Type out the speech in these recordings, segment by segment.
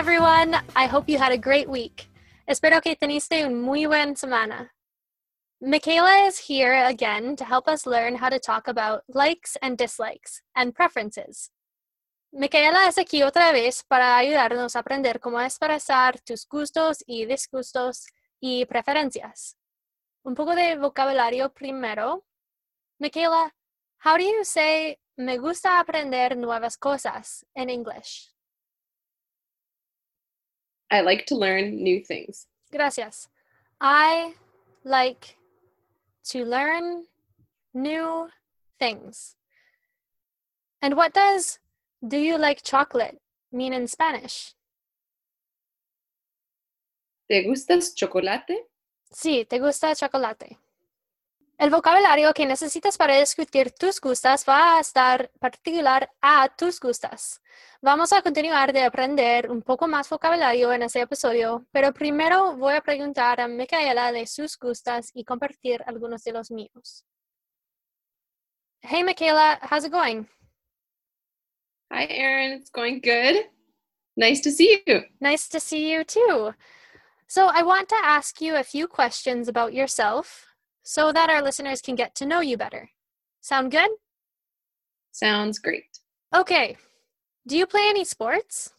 everyone. I hope you had a great week. Espero que teniste un muy buen semana. Michaela is here again to help us learn how to talk about likes and dislikes and preferences. Michaela es aquí otra vez para ayudarnos a aprender cómo expresar tus gustos y disgustos y preferencias. Un poco de vocabulario primero. Michaela, how do you say me gusta aprender nuevas cosas in English? I like to learn new things. Gracias. I like to learn new things. And what does do you like chocolate mean in Spanish? ¿Te gustas chocolate? Sí, te gusta chocolate. El vocabulario que necesitas para discutir tus gustas va a estar particular a tus gustas. Vamos a continuar de aprender un poco más vocabulario en este episodio, pero primero voy a preguntar a Micaela de sus gustas y compartir algunos de los míos. Hey Michaela, how's it going? Hi, Erin. It's going good. Nice to see you. Nice to see you too. So, I want to ask you a few questions about yourself so that our listeners can get to know you better. Sound good? Sounds great. Okay. Do you play any sports?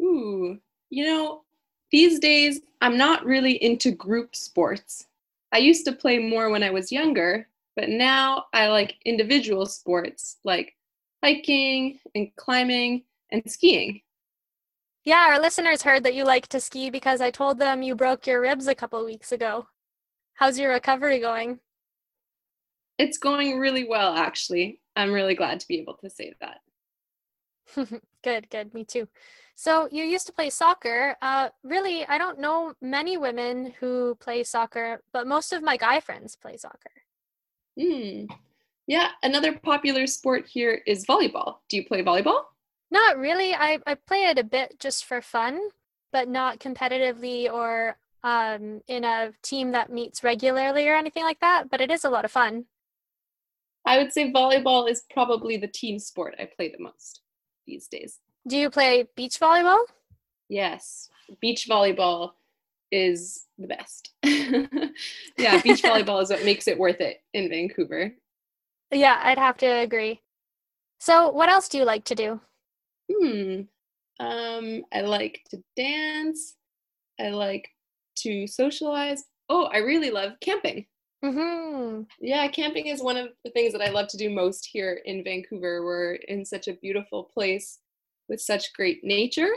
Ooh, you know, these days I'm not really into group sports. I used to play more when I was younger, but now I like individual sports like hiking and climbing and skiing. Yeah, our listeners heard that you like to ski because I told them you broke your ribs a couple weeks ago. How's your recovery going? It's going really well, actually. I'm really glad to be able to say that. good, good. Me too. So, you used to play soccer. Uh, really, I don't know many women who play soccer, but most of my guy friends play soccer. Hmm. Yeah, another popular sport here is volleyball. Do you play volleyball? Not really. I, I play it a bit just for fun, but not competitively or um, in a team that meets regularly or anything like that. But it is a lot of fun. I would say volleyball is probably the team sport I play the most these days. Do you play beach volleyball? Yes, beach volleyball is the best. yeah, beach volleyball is what makes it worth it in Vancouver. Yeah, I'd have to agree. So, what else do you like to do? Hmm. Um, I like to dance. I like to socialize. Oh, I really love camping. Mm-hmm. Yeah, camping is one of the things that I love to do most here in Vancouver. We're in such a beautiful place with such great nature.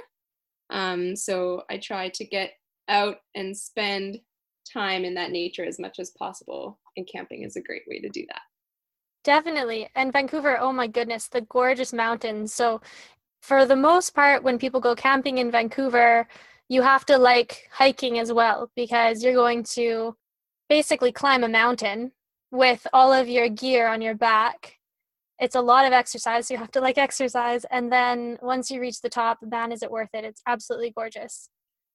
Um, so I try to get out and spend time in that nature as much as possible. And camping is a great way to do that. Definitely. And Vancouver, oh my goodness, the gorgeous mountains. So, for the most part, when people go camping in Vancouver, you have to like hiking as well because you're going to basically climb a mountain with all of your gear on your back. It's a lot of exercise. So you have to like exercise. And then once you reach the top, man, is it worth it? It's absolutely gorgeous.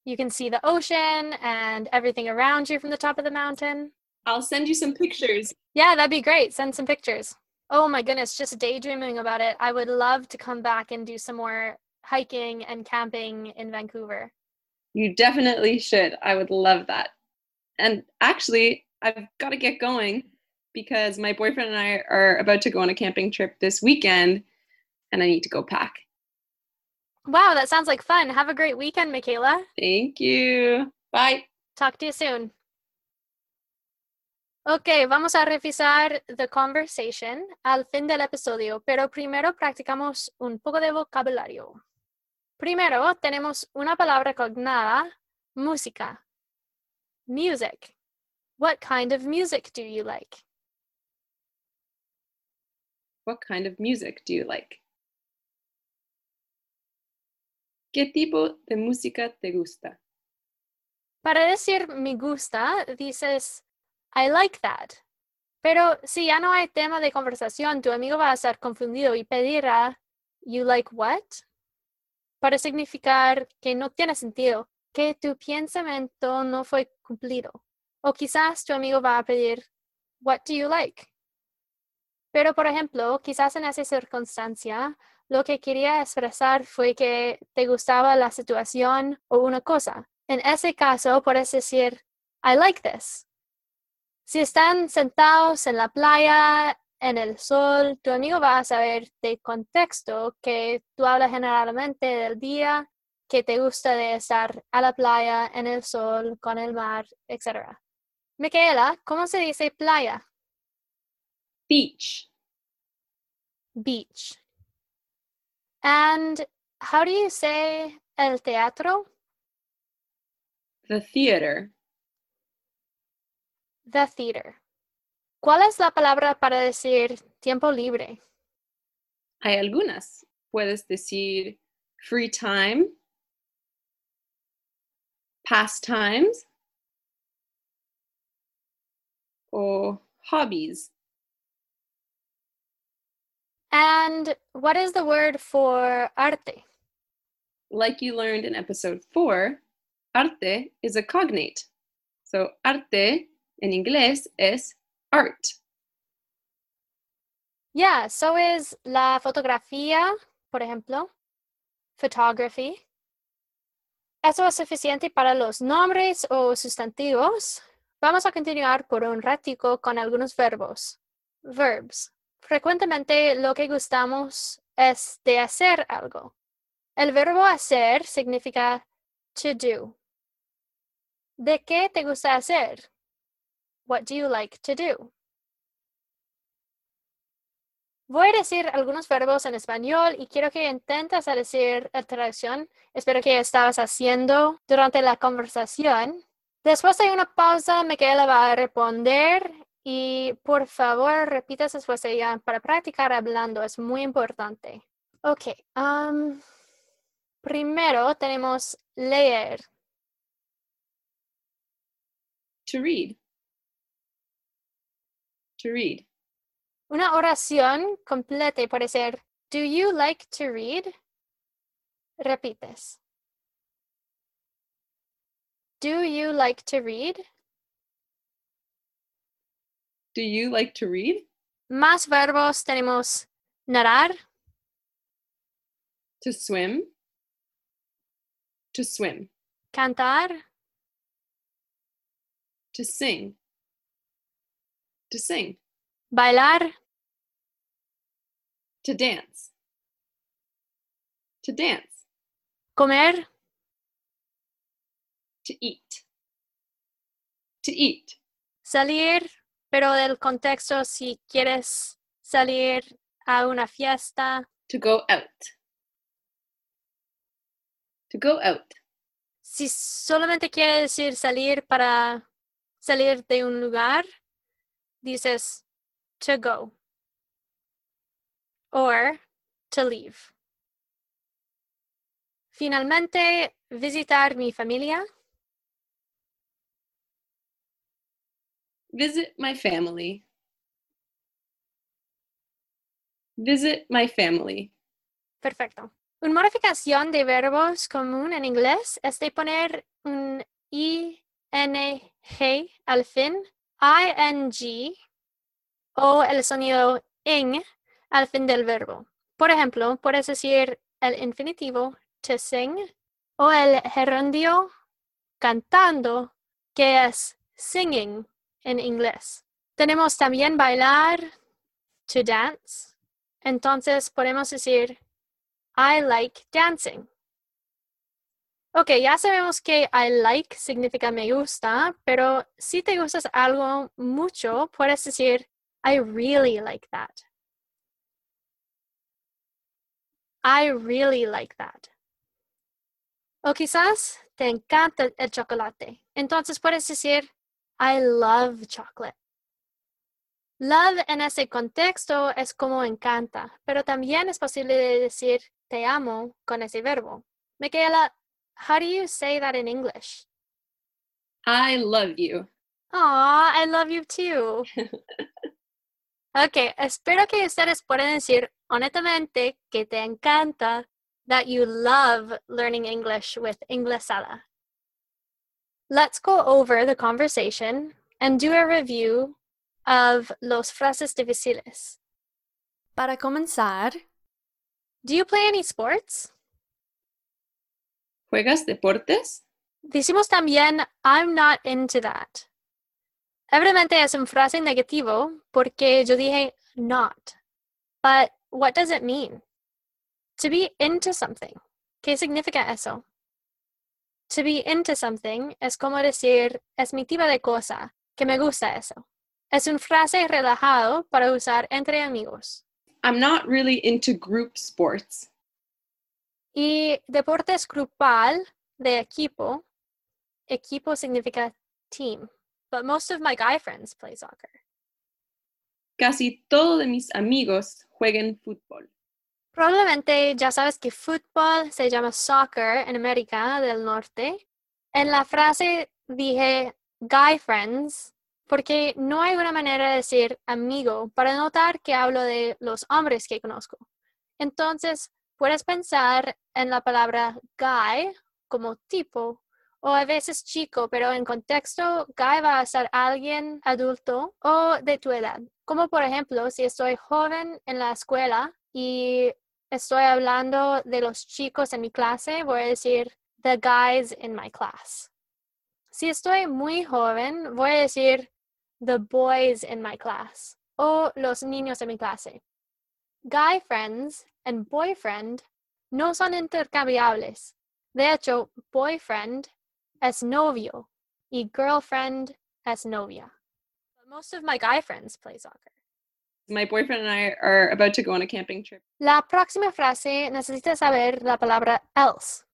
You can see the ocean and everything around you from the top of the mountain. I'll send you some pictures. Yeah, that'd be great. Send some pictures. Oh my goodness, just daydreaming about it. I would love to come back and do some more hiking and camping in Vancouver. You definitely should. I would love that. And actually, I've got to get going because my boyfriend and I are about to go on a camping trip this weekend and I need to go pack. Wow, that sounds like fun. Have a great weekend, Michaela. Thank you. Bye. Talk to you soon. Ok, vamos a revisar the conversation al fin del episodio, pero primero practicamos un poco de vocabulario. Primero tenemos una palabra cognada, música. Music. What kind of music do you like? What kind of music do you like? ¿Qué tipo de música te gusta? Para decir me gusta, dices I like that. Pero si ya no hay tema de conversación, tu amigo va a estar confundido y pedirá you like what? Para significar que no tiene sentido, que tu pensamiento no fue cumplido. O quizás tu amigo va a pedir what do you like? Pero por ejemplo, quizás en esa circunstancia, lo que quería expresar fue que te gustaba la situación o una cosa. En ese caso, puedes decir, I like this. Si están sentados en la playa, en el sol, tu amigo va a saber de contexto que tú hablas generalmente del día que te gusta de estar a la playa, en el sol, con el mar, etc. Micaela, ¿cómo se dice playa? Beach. Beach. And how do you say el teatro? The theater. The theater. ¿Cuál es la palabra para decir tiempo libre? Hay algunas. Puedes decir free time, pastimes, o hobbies. And what is the word for arte? Like you learned in episode four, arte is a cognate. So arte en inglés es art. Yeah, so is la fotografía, por ejemplo, photography. Eso es suficiente para los nombres o sustantivos. Vamos a continuar por un ratico con algunos verbos. Verbs. Frecuentemente lo que gustamos es de hacer algo. El verbo hacer significa to do. ¿De qué te gusta hacer? What do you like to do? Voy a decir algunos verbos en español y quiero que intentes decir la traducción. Espero que estabas haciendo durante la conversación. Después de una pausa, Micaela va a responder y por favor repita después de ella para practicar hablando. Es muy importante. Ok. Um, primero tenemos leer. To read. To read. Una oración completa puede ser Do you like to read? Repites. Do you like to read? Do you like to read? Más verbos tenemos nadar, To swim. To swim. cantar, To sing. To sing. bailar, To dance. To dance. comer, To eat. To eat. salir, pero del contexto si quieres salir a una fiesta, To go out. To go out. si solamente quieres decir salir para salir de un lugar, dices to go or to leave. Finalmente, visitar mi familia, Visit my family. Visit my family. Perfecto. Una modificación de verbos común en inglés es de poner un ing al fin, ing o el sonido ing al fin del verbo. Por ejemplo, puedes decir el infinitivo to sing o el gerundio cantando, que es singing en inglés. Tenemos también bailar, to dance. Entonces podemos decir I like dancing. Ok, ya sabemos que I like significa me gusta, pero si te gustas algo mucho, puedes decir I really like that. I really like that. O quizás te encanta el chocolate. Entonces puedes decir I love chocolate. Love en ese contexto es como encanta, pero también es posible decir te amo con ese verbo. Michaela, how do you say that in English? I love you. Aw, I love you too. ok, espero que ustedes puedan decir honestamente que te encanta that you love learning English with Inglesala. Let's go over the conversation and do a review of los frases difíciles. Para comenzar, Do you play any sports? ¿Juegas deportes? Decimos también I'm not into that. Evidentemente es un frase negativo porque yo dije not. But what does it mean? To be into something. ¿Qué significa eso? To be into something es como decir es mi tipo de cosa, que me gusta eso. Es una frase relajado para usar entre amigos. I'm not really into group sports. Y deportes grupal de equipo. Equipo significa team. But most of my guy friends play soccer. Casi todos de mis amigos juegan fútbol. Probablemente ya sabes que fútbol se llama soccer en América del Norte. En la frase dije guy friends porque no hay una manera de decir amigo para notar que hablo de los hombres que conozco. Entonces, puedes pensar en la palabra guy como tipo o a veces chico, pero en contexto, guy va a ser alguien adulto o de tu edad. Como por ejemplo, si estoy joven en la escuela y estoy hablando de los chicos en mi clase, voy a decir the guys in my class. Si estoy muy joven, voy a decir the boys in my class o los niños en mi clase. Guy friends and boyfriend no son intercambiables. De hecho, boyfriend es novio y girlfriend es novia. Most of my guy friends play soccer. My boyfriend and I are about to go on a camping trip. La próxima frase necesita saber la palabra else.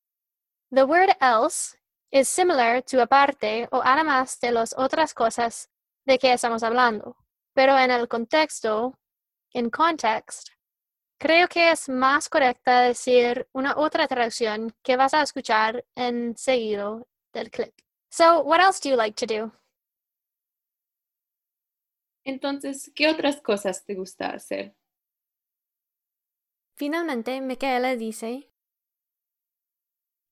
The word else is similar to aparte o además de las otras cosas de que estamos hablando, pero en el contexto, in context, creo que es más correcta decir una otra traducción que vas a escuchar en seguido del clip. So, what else do you like to do? Entonces, ¿qué otras cosas te gusta hacer? Finalmente, Michaela dice,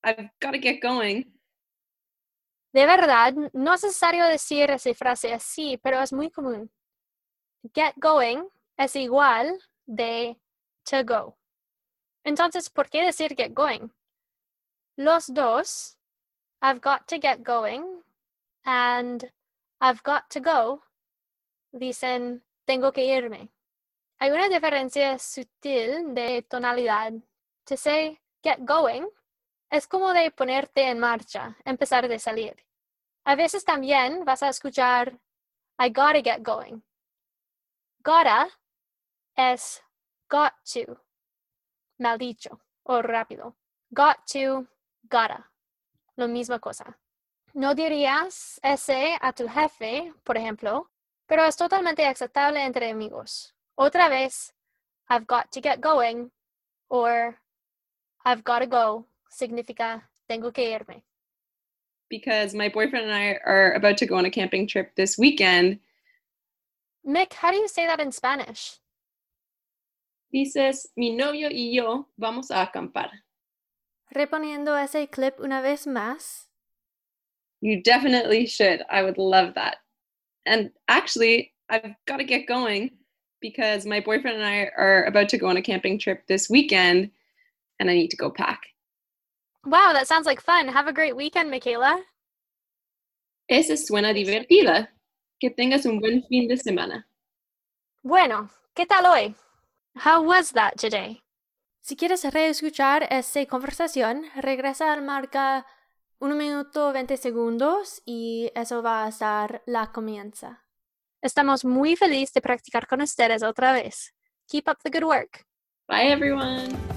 I've got to get going. De verdad, no es necesario decir esa frase así, pero es muy común. Get going es igual de to go. Entonces, ¿por qué decir get going? Los dos, I've got to get going and I've got to go, dicen tengo que irme. Hay una diferencia sutil de tonalidad. To say get going es como de ponerte en marcha, empezar de salir. A veces también vas a escuchar I gotta get going. Gotta es got to, mal dicho o rápido. Got to, gotta. Lo misma cosa. No dirías ese a tu jefe, por ejemplo, pero es totalmente aceptable entre amigos. Otra vez, I've got to get going or I've got to go significa tengo que irme. Because my boyfriend and I are about to go on a camping trip this weekend. Mick, how do you say that in Spanish? Dices, mi novio y yo vamos a acampar. Reponiendo ese clip una vez más. You definitely should. I would love that. And actually, I've got to get going because my boyfriend and I are about to go on a camping trip this weekend and I need to go pack. Wow, that sounds like fun. Have a great weekend, Michaela. Esa suena divertida. Que tengas un buen fin de semana. Bueno, ¿qué tal hoy? How was that today? Si quieres reescuchar esta conversación, regresa al marca 1 minuto 20 segundos y eso va a estar la comienza. Estamos muy felices de practicar con ustedes otra vez. Keep up the good work. Bye, everyone.